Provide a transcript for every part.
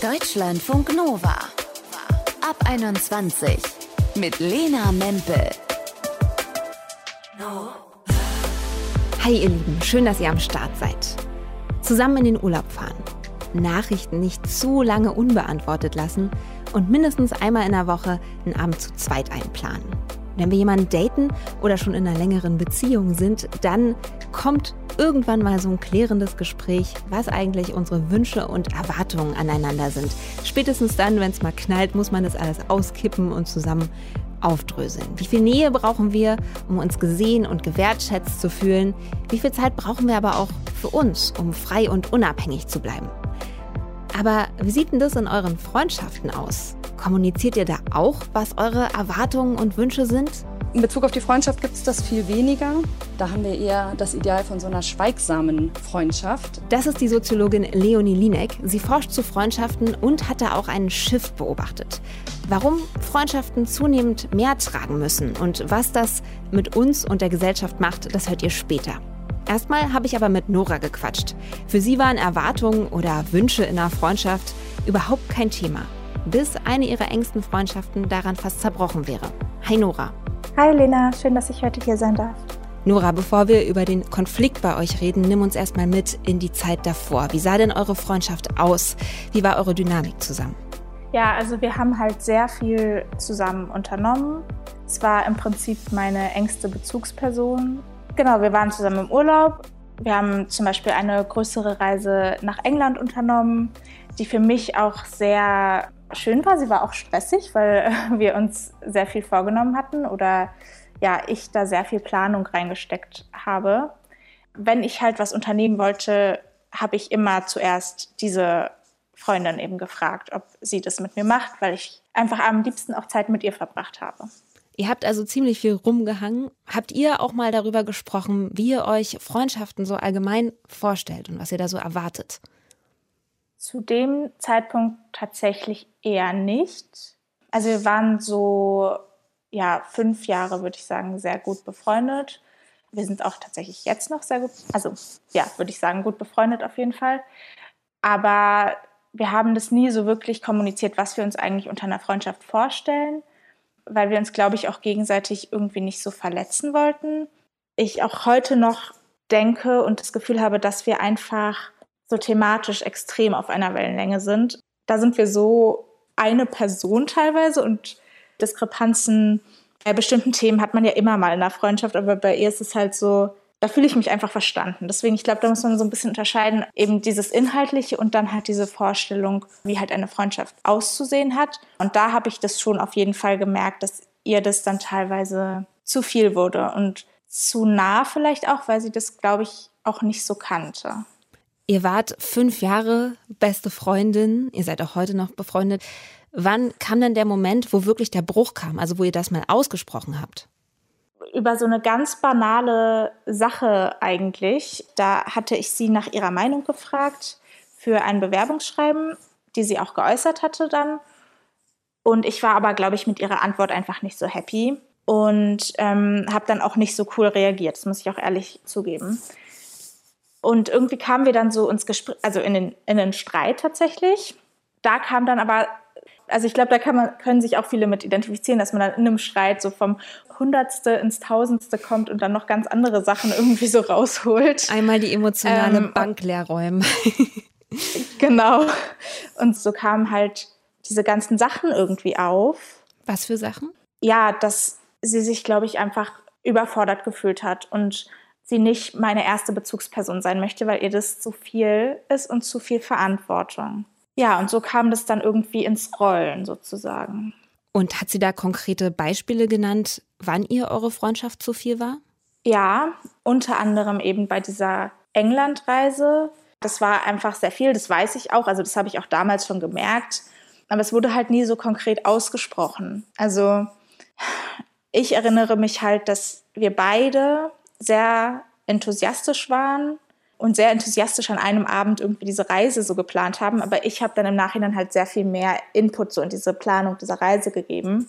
Deutschlandfunk Nova. Ab 21 mit Lena Mempel. Hi ihr Lieben, schön, dass ihr am Start seid. Zusammen in den Urlaub fahren. Nachrichten nicht zu lange unbeantwortet lassen und mindestens einmal in der Woche einen Abend zu zweit einplanen. Wenn wir jemanden daten oder schon in einer längeren Beziehung sind, dann kommt irgendwann mal so ein klärendes Gespräch, was eigentlich unsere Wünsche und Erwartungen aneinander sind. Spätestens dann, wenn es mal knallt, muss man das alles auskippen und zusammen aufdröseln. Wie viel Nähe brauchen wir, um uns gesehen und gewertschätzt zu fühlen? Wie viel Zeit brauchen wir aber auch für uns, um frei und unabhängig zu bleiben? Aber wie sieht denn das in euren Freundschaften aus? Kommuniziert ihr da auch, was eure Erwartungen und Wünsche sind? In Bezug auf die Freundschaft gibt es das viel weniger. Da haben wir eher das Ideal von so einer schweigsamen Freundschaft. Das ist die Soziologin Leonie Linek. Sie forscht zu Freundschaften und hat da auch einen Shift beobachtet. Warum Freundschaften zunehmend mehr tragen müssen und was das mit uns und der Gesellschaft macht, das hört ihr später. Erstmal habe ich aber mit Nora gequatscht. Für sie waren Erwartungen oder Wünsche in einer Freundschaft überhaupt kein Thema, bis eine ihrer engsten Freundschaften daran fast zerbrochen wäre. Hi Nora. Hi Lena, schön, dass ich heute hier sein darf. Nora, bevor wir über den Konflikt bei euch reden, nimm uns erstmal mit in die Zeit davor. Wie sah denn eure Freundschaft aus? Wie war eure Dynamik zusammen? Ja, also wir haben halt sehr viel zusammen unternommen. Es war im Prinzip meine engste Bezugsperson Genau, wir waren zusammen im Urlaub. Wir haben zum Beispiel eine größere Reise nach England unternommen, die für mich auch sehr schön war. Sie war auch stressig, weil wir uns sehr viel vorgenommen hatten oder ja, ich da sehr viel Planung reingesteckt habe. Wenn ich halt was unternehmen wollte, habe ich immer zuerst diese Freundin eben gefragt, ob sie das mit mir macht, weil ich einfach am liebsten auch Zeit mit ihr verbracht habe. Ihr habt also ziemlich viel rumgehangen. Habt ihr auch mal darüber gesprochen, wie ihr euch Freundschaften so allgemein vorstellt und was ihr da so erwartet? Zu dem Zeitpunkt tatsächlich eher nicht. Also wir waren so, ja, fünf Jahre, würde ich sagen, sehr gut befreundet. Wir sind auch tatsächlich jetzt noch sehr gut, also ja, würde ich sagen, gut befreundet auf jeden Fall. Aber wir haben das nie so wirklich kommuniziert, was wir uns eigentlich unter einer Freundschaft vorstellen weil wir uns, glaube ich, auch gegenseitig irgendwie nicht so verletzen wollten. Ich auch heute noch denke und das Gefühl habe, dass wir einfach so thematisch extrem auf einer Wellenlänge sind. Da sind wir so eine Person teilweise und Diskrepanzen bei bestimmten Themen hat man ja immer mal in der Freundschaft, aber bei ihr ist es halt so, da fühle ich mich einfach verstanden. Deswegen, ich glaube, da muss man so ein bisschen unterscheiden, eben dieses Inhaltliche und dann halt diese Vorstellung, wie halt eine Freundschaft auszusehen hat. Und da habe ich das schon auf jeden Fall gemerkt, dass ihr das dann teilweise zu viel wurde und zu nah vielleicht auch, weil sie das, glaube ich, auch nicht so kannte. Ihr wart fünf Jahre beste Freundin, ihr seid auch heute noch befreundet. Wann kam denn der Moment, wo wirklich der Bruch kam, also wo ihr das mal ausgesprochen habt? über so eine ganz banale Sache eigentlich. Da hatte ich sie nach ihrer Meinung gefragt für ein Bewerbungsschreiben, die sie auch geäußert hatte dann. Und ich war aber, glaube ich, mit ihrer Antwort einfach nicht so happy und ähm, habe dann auch nicht so cool reagiert. Das muss ich auch ehrlich zugeben. Und irgendwie kamen wir dann so ins Gespräch, also in den, in den Streit tatsächlich. Da kam dann aber also ich glaube, da kann man, können sich auch viele mit identifizieren, dass man dann in einem Streit so vom Hundertste ins Tausendste kommt und dann noch ganz andere Sachen irgendwie so rausholt. Einmal die emotionale ähm, Bank leer räumen. genau. Und so kamen halt diese ganzen Sachen irgendwie auf. Was für Sachen? Ja, dass sie sich, glaube ich, einfach überfordert gefühlt hat und sie nicht meine erste Bezugsperson sein möchte, weil ihr das zu viel ist und zu viel Verantwortung. Ja, und so kam das dann irgendwie ins Rollen sozusagen. Und hat sie da konkrete Beispiele genannt, wann ihr eure Freundschaft zu viel war? Ja, unter anderem eben bei dieser Englandreise. Das war einfach sehr viel, das weiß ich auch. Also das habe ich auch damals schon gemerkt. Aber es wurde halt nie so konkret ausgesprochen. Also ich erinnere mich halt, dass wir beide sehr enthusiastisch waren und sehr enthusiastisch an einem Abend irgendwie diese Reise so geplant haben. Aber ich habe dann im Nachhinein halt sehr viel mehr Input so in diese Planung dieser Reise gegeben.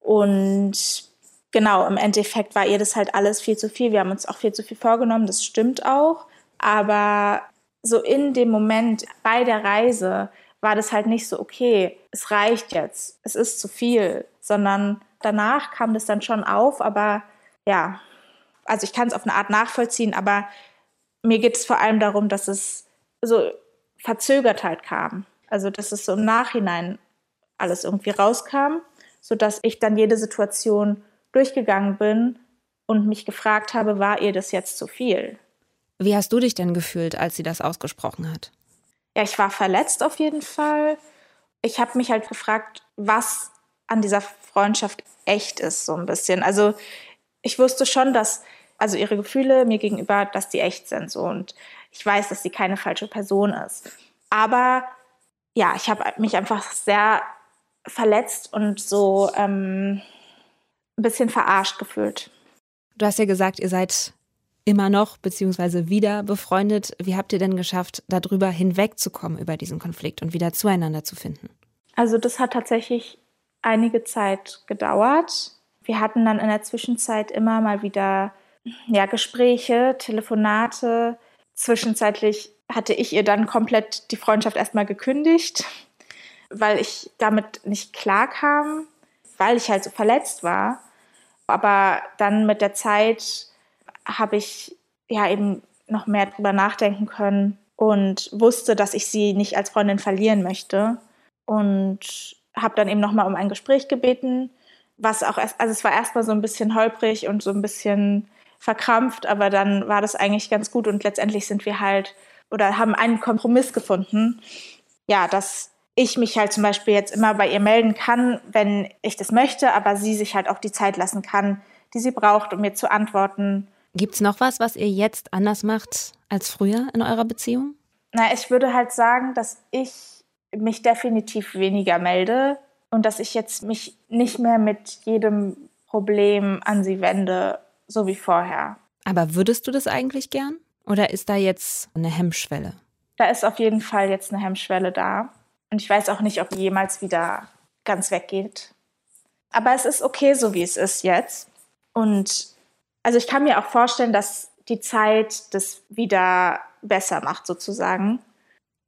Und genau, im Endeffekt war ihr das halt alles viel zu viel. Wir haben uns auch viel zu viel vorgenommen, das stimmt auch. Aber so in dem Moment bei der Reise war das halt nicht so, okay, es reicht jetzt, es ist zu viel, sondern danach kam das dann schon auf, aber ja, also ich kann es auf eine Art nachvollziehen, aber mir geht es vor allem darum, dass es so verzögert halt kam. Also dass es so im Nachhinein alles irgendwie rauskam, sodass ich dann jede Situation durchgegangen bin und mich gefragt habe, war ihr das jetzt zu viel? Wie hast du dich denn gefühlt, als sie das ausgesprochen hat? Ja, ich war verletzt auf jeden Fall. Ich habe mich halt gefragt, was an dieser Freundschaft echt ist, so ein bisschen. Also ich wusste schon, dass also ihre Gefühle mir gegenüber, dass die echt sind so und ich weiß, dass sie keine falsche Person ist. Aber ja, ich habe mich einfach sehr verletzt und so ähm, ein bisschen verarscht gefühlt. Du hast ja gesagt, ihr seid immer noch beziehungsweise wieder befreundet. Wie habt ihr denn geschafft, darüber hinwegzukommen über diesen Konflikt und wieder zueinander zu finden? Also das hat tatsächlich einige Zeit gedauert. Wir hatten dann in der Zwischenzeit immer mal wieder ja, Gespräche, Telefonate. Zwischenzeitlich hatte ich ihr dann komplett die Freundschaft erstmal gekündigt, weil ich damit nicht klarkam, weil ich halt so verletzt war. Aber dann mit der Zeit habe ich ja eben noch mehr drüber nachdenken können und wusste, dass ich sie nicht als Freundin verlieren möchte. Und habe dann eben nochmal um ein Gespräch gebeten, was auch erst, also es war erstmal so ein bisschen holprig und so ein bisschen verkrampft, aber dann war das eigentlich ganz gut und letztendlich sind wir halt oder haben einen Kompromiss gefunden. Ja, dass ich mich halt zum Beispiel jetzt immer bei ihr melden kann, wenn ich das möchte, aber sie sich halt auch die Zeit lassen kann, die sie braucht, um mir zu antworten. Gibt es noch was, was ihr jetzt anders macht als früher in eurer Beziehung? Na, ich würde halt sagen, dass ich mich definitiv weniger melde und dass ich jetzt mich nicht mehr mit jedem Problem an sie wende, so wie vorher. Aber würdest du das eigentlich gern? Oder ist da jetzt eine Hemmschwelle? Da ist auf jeden Fall jetzt eine Hemmschwelle da. Und ich weiß auch nicht, ob die jemals wieder ganz weggeht. Aber es ist okay, so wie es ist jetzt. Und also ich kann mir auch vorstellen, dass die Zeit das wieder besser macht, sozusagen.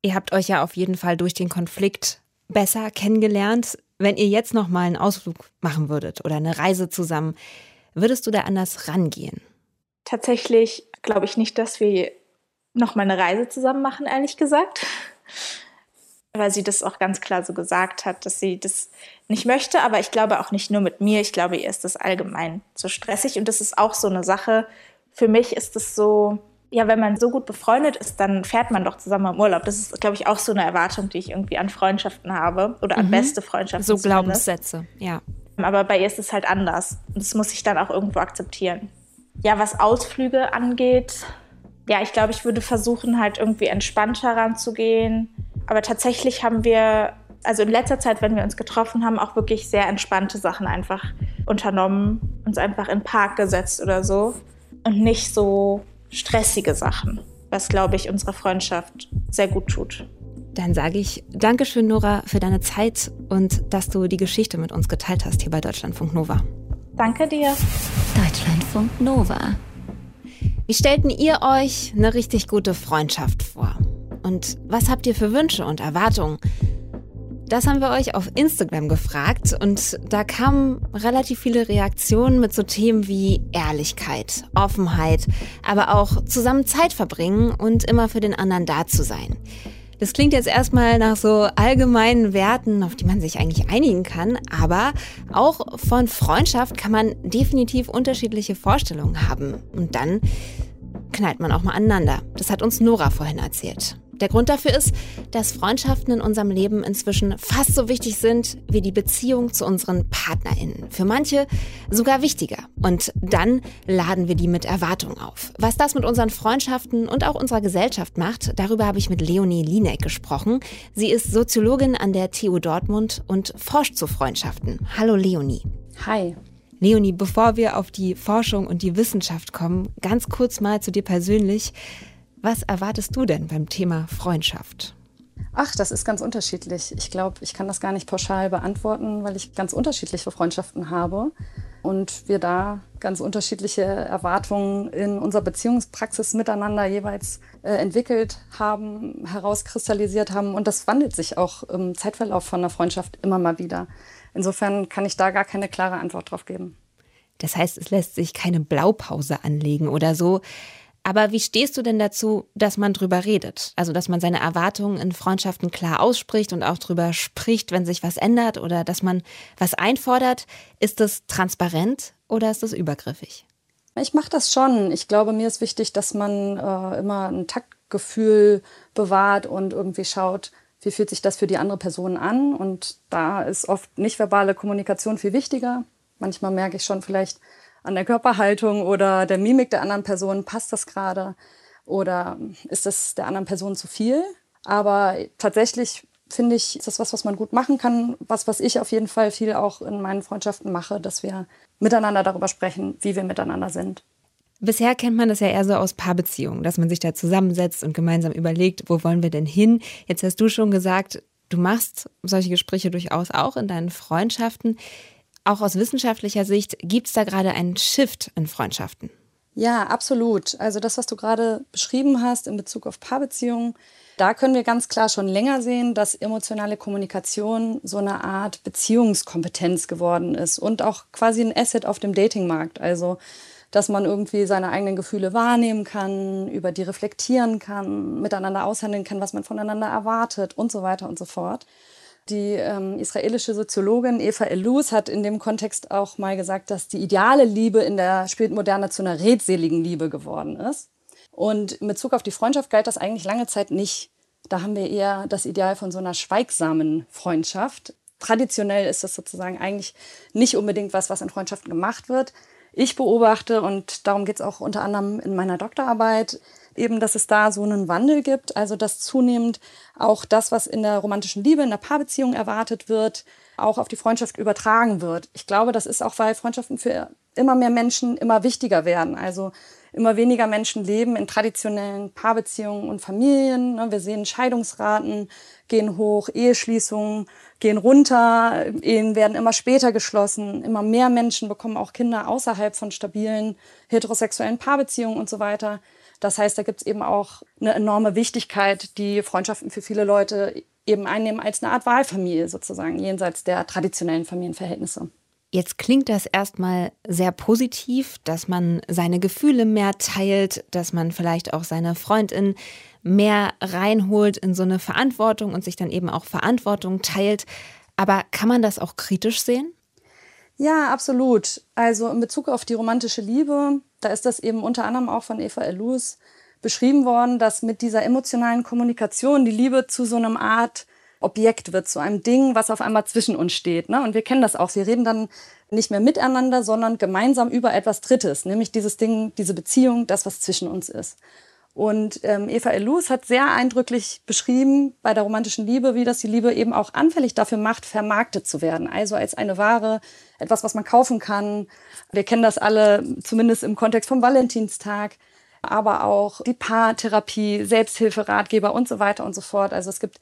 Ihr habt euch ja auf jeden Fall durch den Konflikt besser kennengelernt. Wenn ihr jetzt noch mal einen Ausflug machen würdet oder eine Reise zusammen, würdest du da anders rangehen? Tatsächlich glaube ich nicht, dass wir noch mal eine Reise zusammen machen, ehrlich gesagt. Weil sie das auch ganz klar so gesagt hat, dass sie das nicht möchte. Aber ich glaube auch nicht nur mit mir. Ich glaube, ihr ist das allgemein zu stressig. Und das ist auch so eine Sache. Für mich ist es so, ja, wenn man so gut befreundet ist, dann fährt man doch zusammen im Urlaub. Das ist, glaube ich, auch so eine Erwartung, die ich irgendwie an Freundschaften habe oder an mhm. beste Freundschaften. So Glaubenssätze, ja. Aber bei ihr ist es halt anders. Und das muss ich dann auch irgendwo akzeptieren. Ja, was Ausflüge angeht, ja, ich glaube, ich würde versuchen, halt irgendwie entspannter ranzugehen. Aber tatsächlich haben wir, also in letzter Zeit, wenn wir uns getroffen haben, auch wirklich sehr entspannte Sachen einfach unternommen. Uns einfach in den Park gesetzt oder so. Und nicht so stressige Sachen, was, glaube ich, unserer Freundschaft sehr gut tut. Dann sage ich Dankeschön, Nora, für deine Zeit und dass du die Geschichte mit uns geteilt hast hier bei Deutschlandfunk Nova. Danke dir. Deutschlandfunk Nova. Wie stellten ihr euch eine richtig gute Freundschaft vor? Und was habt ihr für Wünsche und Erwartungen? Das haben wir euch auf Instagram gefragt und da kamen relativ viele Reaktionen mit so Themen wie Ehrlichkeit, Offenheit, aber auch zusammen Zeit verbringen und immer für den anderen da zu sein. Das klingt jetzt erstmal nach so allgemeinen Werten, auf die man sich eigentlich einigen kann, aber auch von Freundschaft kann man definitiv unterschiedliche Vorstellungen haben. Und dann knallt man auch mal aneinander. Das hat uns Nora vorhin erzählt. Der Grund dafür ist, dass Freundschaften in unserem Leben inzwischen fast so wichtig sind wie die Beziehung zu unseren PartnerInnen. Für manche sogar wichtiger. Und dann laden wir die mit Erwartungen auf. Was das mit unseren Freundschaften und auch unserer Gesellschaft macht, darüber habe ich mit Leonie Linek gesprochen. Sie ist Soziologin an der TU Dortmund und forscht zu Freundschaften. Hallo Leonie. Hi. Leonie, bevor wir auf die Forschung und die Wissenschaft kommen, ganz kurz mal zu dir persönlich. Was erwartest du denn beim Thema Freundschaft? Ach, das ist ganz unterschiedlich. Ich glaube, ich kann das gar nicht pauschal beantworten, weil ich ganz unterschiedliche Freundschaften habe. und wir da ganz unterschiedliche Erwartungen in unserer Beziehungspraxis miteinander jeweils äh, entwickelt haben, herauskristallisiert haben. Und das wandelt sich auch im Zeitverlauf von einer Freundschaft immer mal wieder. Insofern kann ich da gar keine klare Antwort drauf geben. Das heißt, es lässt sich keine Blaupause anlegen oder so. Aber wie stehst du denn dazu, dass man drüber redet? Also, dass man seine Erwartungen in Freundschaften klar ausspricht und auch drüber spricht, wenn sich was ändert oder dass man was einfordert. Ist das transparent oder ist das übergriffig? Ich mache das schon. Ich glaube, mir ist wichtig, dass man äh, immer ein Taktgefühl bewahrt und irgendwie schaut, wie fühlt sich das für die andere Person an. Und da ist oft nicht verbale Kommunikation viel wichtiger. Manchmal merke ich schon vielleicht, an der Körperhaltung oder der Mimik der anderen Person, passt das gerade oder ist das der anderen Person zu viel? Aber tatsächlich finde ich, ist das was, was man gut machen kann. Was, was ich auf jeden Fall viel auch in meinen Freundschaften mache, dass wir miteinander darüber sprechen, wie wir miteinander sind. Bisher kennt man das ja eher so aus Paarbeziehungen, dass man sich da zusammensetzt und gemeinsam überlegt, wo wollen wir denn hin? Jetzt hast du schon gesagt, du machst solche Gespräche durchaus auch in deinen Freundschaften. Auch aus wissenschaftlicher Sicht gibt es da gerade einen Shift in Freundschaften. Ja, absolut. Also das, was du gerade beschrieben hast in Bezug auf Paarbeziehungen, da können wir ganz klar schon länger sehen, dass emotionale Kommunikation so eine Art Beziehungskompetenz geworden ist und auch quasi ein Asset auf dem Datingmarkt. Also dass man irgendwie seine eigenen Gefühle wahrnehmen kann, über die reflektieren kann, miteinander aushandeln kann, was man voneinander erwartet und so weiter und so fort. Die ähm, israelische Soziologin Eva Elus hat in dem Kontext auch mal gesagt, dass die ideale Liebe in der Spätmoderne zu einer redseligen Liebe geworden ist. Und in Bezug auf die Freundschaft galt das eigentlich lange Zeit nicht. Da haben wir eher das Ideal von so einer schweigsamen Freundschaft. Traditionell ist das sozusagen eigentlich nicht unbedingt was, was in Freundschaften gemacht wird. Ich beobachte, und darum geht es auch unter anderem in meiner Doktorarbeit, eben, dass es da so einen Wandel gibt, also dass zunehmend auch das, was in der romantischen Liebe, in der Paarbeziehung erwartet wird, auch auf die Freundschaft übertragen wird. Ich glaube, das ist auch, weil Freundschaften für immer mehr Menschen immer wichtiger werden. Also immer weniger Menschen leben in traditionellen Paarbeziehungen und Familien. Ne, wir sehen Scheidungsraten gehen hoch, Eheschließungen gehen runter, Ehen werden immer später geschlossen. Immer mehr Menschen bekommen auch Kinder außerhalb von stabilen heterosexuellen Paarbeziehungen und so weiter. Das heißt, da gibt es eben auch eine enorme Wichtigkeit, die Freundschaften für viele Leute eben einnehmen als eine Art Wahlfamilie sozusagen, jenseits der traditionellen Familienverhältnisse. Jetzt klingt das erstmal sehr positiv, dass man seine Gefühle mehr teilt, dass man vielleicht auch seine Freundin mehr reinholt in so eine Verantwortung und sich dann eben auch Verantwortung teilt. Aber kann man das auch kritisch sehen? Ja, absolut. Also in Bezug auf die romantische Liebe, da ist das eben unter anderem auch von Eva Elus beschrieben worden, dass mit dieser emotionalen Kommunikation die Liebe zu so einem Art Objekt wird, zu einem Ding, was auf einmal zwischen uns steht. Ne? Und wir kennen das auch. Wir reden dann nicht mehr miteinander, sondern gemeinsam über etwas Drittes, nämlich dieses Ding, diese Beziehung, das, was zwischen uns ist. Und ähm, Eva Elus hat sehr eindrücklich beschrieben bei der romantischen Liebe, wie das die Liebe eben auch anfällig dafür macht, vermarktet zu werden. Also als eine Ware, etwas, was man kaufen kann. Wir kennen das alle, zumindest im Kontext vom Valentinstag, aber auch die Paartherapie, Selbsthilfe, Ratgeber und so weiter und so fort. Also es gibt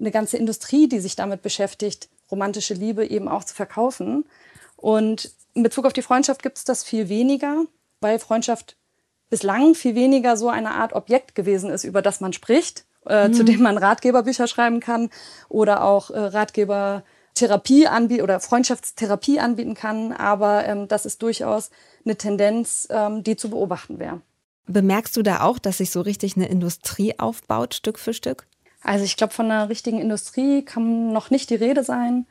eine ganze Industrie, die sich damit beschäftigt, romantische Liebe eben auch zu verkaufen. Und in Bezug auf die Freundschaft gibt es das viel weniger, weil Freundschaft bislang viel weniger so eine Art Objekt gewesen ist, über das man spricht, äh, mhm. zu dem man Ratgeberbücher schreiben kann oder auch äh, Ratgebertherapie anbieten oder Freundschaftstherapie anbieten kann. Aber ähm, das ist durchaus eine Tendenz, ähm, die zu beobachten wäre. Bemerkst du da auch, dass sich so richtig eine Industrie aufbaut, Stück für Stück? Also ich glaube, von einer richtigen Industrie kann noch nicht die Rede sein.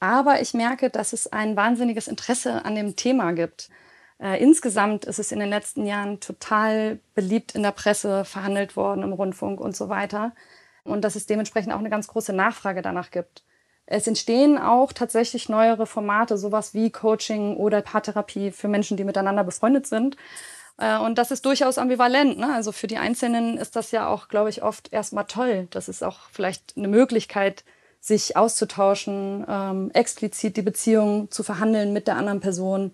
Aber ich merke, dass es ein wahnsinniges Interesse an dem Thema gibt. Äh, insgesamt ist es in den letzten Jahren total beliebt in der Presse, verhandelt worden im Rundfunk und so weiter. Und dass es dementsprechend auch eine ganz große Nachfrage danach gibt. Es entstehen auch tatsächlich neuere Formate, sowas wie Coaching oder Paartherapie für Menschen, die miteinander befreundet sind. Äh, und das ist durchaus ambivalent. Ne? Also für die Einzelnen ist das ja auch, glaube ich, oft erstmal toll. Das ist auch vielleicht eine Möglichkeit, sich auszutauschen, ähm, explizit die Beziehung zu verhandeln mit der anderen Person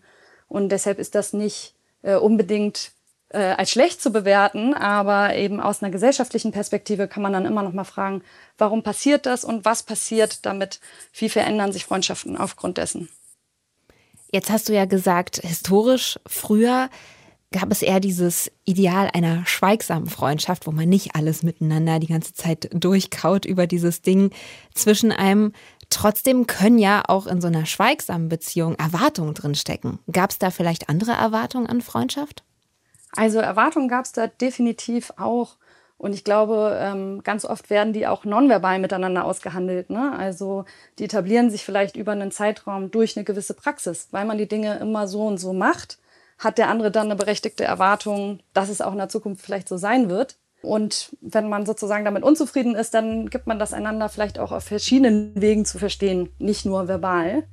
und deshalb ist das nicht äh, unbedingt äh, als schlecht zu bewerten, aber eben aus einer gesellschaftlichen Perspektive kann man dann immer noch mal fragen, warum passiert das und was passiert damit? Wie verändern sich Freundschaften aufgrund dessen? Jetzt hast du ja gesagt, historisch früher gab es eher dieses Ideal einer schweigsamen Freundschaft, wo man nicht alles miteinander die ganze Zeit durchkaut über dieses Ding zwischen einem. Trotzdem können ja auch in so einer schweigsamen Beziehung Erwartungen drinstecken. Gab es da vielleicht andere Erwartungen an Freundschaft? Also Erwartungen gab es da definitiv auch. Und ich glaube, ähm, ganz oft werden die auch nonverbal miteinander ausgehandelt. Ne? Also die etablieren sich vielleicht über einen Zeitraum durch eine gewisse Praxis, weil man die Dinge immer so und so macht hat der andere dann eine berechtigte Erwartung, dass es auch in der Zukunft vielleicht so sein wird. Und wenn man sozusagen damit unzufrieden ist, dann gibt man das einander vielleicht auch auf verschiedenen Wegen zu verstehen, nicht nur verbal.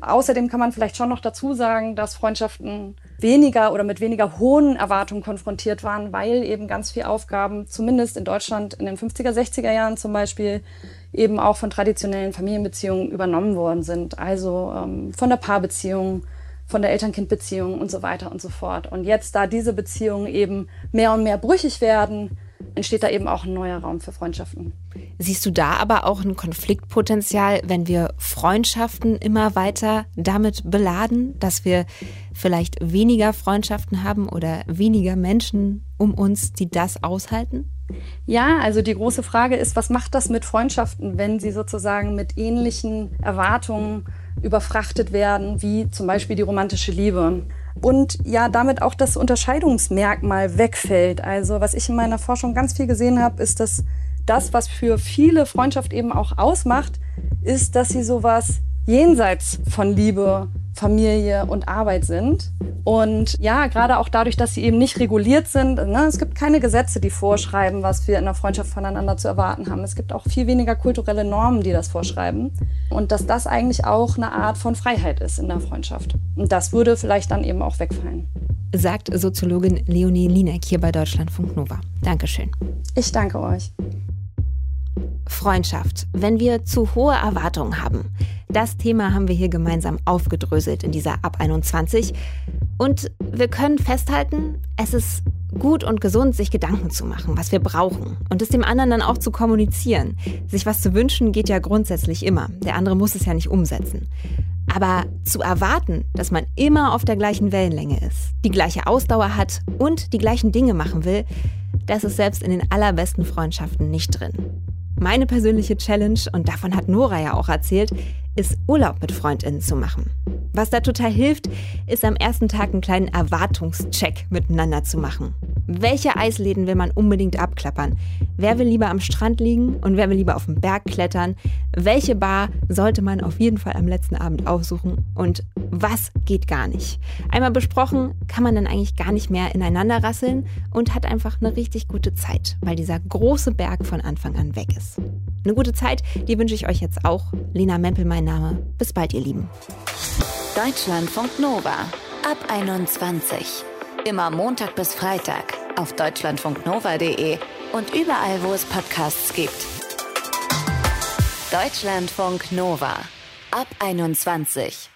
Außerdem kann man vielleicht schon noch dazu sagen, dass Freundschaften weniger oder mit weniger hohen Erwartungen konfrontiert waren, weil eben ganz viele Aufgaben, zumindest in Deutschland in den 50er, 60er Jahren zum Beispiel, eben auch von traditionellen Familienbeziehungen übernommen worden sind. Also ähm, von der Paarbeziehung, von der Eltern-Kind-Beziehung und so weiter und so fort. Und jetzt, da diese Beziehungen eben mehr und mehr brüchig werden, entsteht da eben auch ein neuer Raum für Freundschaften. Siehst du da aber auch ein Konfliktpotenzial, wenn wir Freundschaften immer weiter damit beladen, dass wir vielleicht weniger Freundschaften haben oder weniger Menschen um uns, die das aushalten? Ja, also die große Frage ist, was macht das mit Freundschaften, wenn sie sozusagen mit ähnlichen Erwartungen überfrachtet werden, wie zum Beispiel die romantische Liebe. Und ja, damit auch das Unterscheidungsmerkmal wegfällt. Also was ich in meiner Forschung ganz viel gesehen habe, ist, dass das, was für viele Freundschaft eben auch ausmacht, ist, dass sie sowas jenseits von Liebe Familie und Arbeit sind. Und ja, gerade auch dadurch, dass sie eben nicht reguliert sind. Ne, es gibt keine Gesetze, die vorschreiben, was wir in einer Freundschaft voneinander zu erwarten haben. Es gibt auch viel weniger kulturelle Normen, die das vorschreiben. Und dass das eigentlich auch eine Art von Freiheit ist in der Freundschaft. Und das würde vielleicht dann eben auch wegfallen. Sagt Soziologin Leonie Lieneck hier bei Deutschlandfunk Nova. Dankeschön. Ich danke euch. Freundschaft, wenn wir zu hohe Erwartungen haben. Das Thema haben wir hier gemeinsam aufgedröselt in dieser Ab 21. Und wir können festhalten, es ist gut und gesund, sich Gedanken zu machen, was wir brauchen und es dem anderen dann auch zu kommunizieren. Sich was zu wünschen geht ja grundsätzlich immer. Der andere muss es ja nicht umsetzen. Aber zu erwarten, dass man immer auf der gleichen Wellenlänge ist, die gleiche Ausdauer hat und die gleichen Dinge machen will, das ist selbst in den allerbesten Freundschaften nicht drin. Meine persönliche Challenge, und davon hat Nora ja auch erzählt, ist Urlaub mit Freundinnen zu machen. Was da total hilft, ist am ersten Tag einen kleinen Erwartungscheck miteinander zu machen. Welche Eisläden will man unbedingt abklappern? Wer will lieber am Strand liegen und wer will lieber auf dem Berg klettern? Welche Bar sollte man auf jeden Fall am letzten Abend aufsuchen? Und was geht gar nicht? Einmal besprochen, kann man dann eigentlich gar nicht mehr ineinander rasseln und hat einfach eine richtig gute Zeit, weil dieser große Berg von Anfang an weg ist. Eine gute Zeit, die wünsche ich euch jetzt auch. Lena Mempel mein Name. Bis bald, ihr Lieben. Deutschlandfunk Nova ab 21. Immer Montag bis Freitag auf deutschlandfunknova.de und überall, wo es Podcasts gibt. Deutschlandfunk Nova ab 21.